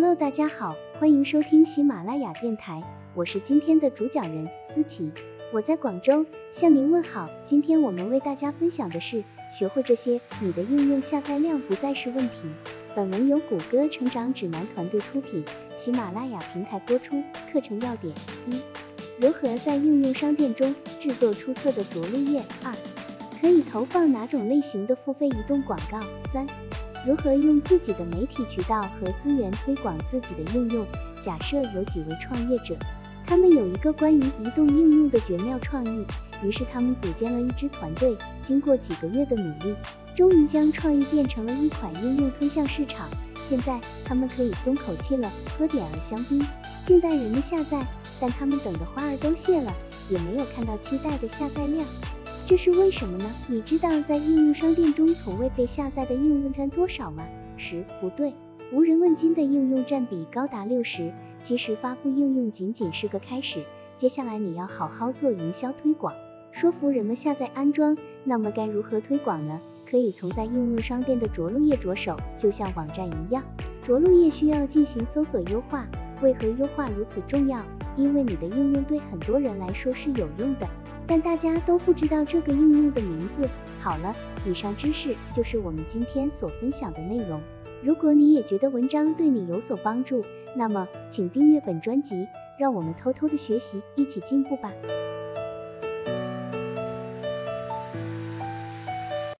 Hello，大家好，欢迎收听喜马拉雅电台，我是今天的主讲人思琪，我在广州向您问好。今天我们为大家分享的是，学会这些，你的应用下载量不再是问题。本文由谷歌成长指南团队出品，喜马拉雅平台播出。课程要点：一、如何在应用商店中制作出色的着陆页；二、可以投放哪种类型的付费移动广告；三、如何用自己的媒体渠道和资源推广自己的应用？假设有几位创业者，他们有一个关于移动应用的绝妙创意，于是他们组建了一支团队，经过几个月的努力，终于将创意变成了一款应用推向市场。现在他们可以松口气了，喝点儿香槟，静待人们下载。但他们等的花儿都谢了，也没有看到期待的下载量。这是为什么呢？你知道在应用商店中从未被下载的应用占多少吗？十，不对，无人问津的应用占比高达六十。其实发布应用仅仅是个开始，接下来你要好好做营销推广，说服人们下载安装。那么该如何推广呢？可以从在应用商店的着陆页着手，就像网站一样，着陆页需要进行搜索优化。为何优化如此重要？因为你的应用对很多人来说是有用的。但大家都不知道这个应用的名字。好了，以上知识就是我们今天所分享的内容。如果你也觉得文章对你有所帮助，那么请订阅本专辑，让我们偷偷的学习，一起进步吧。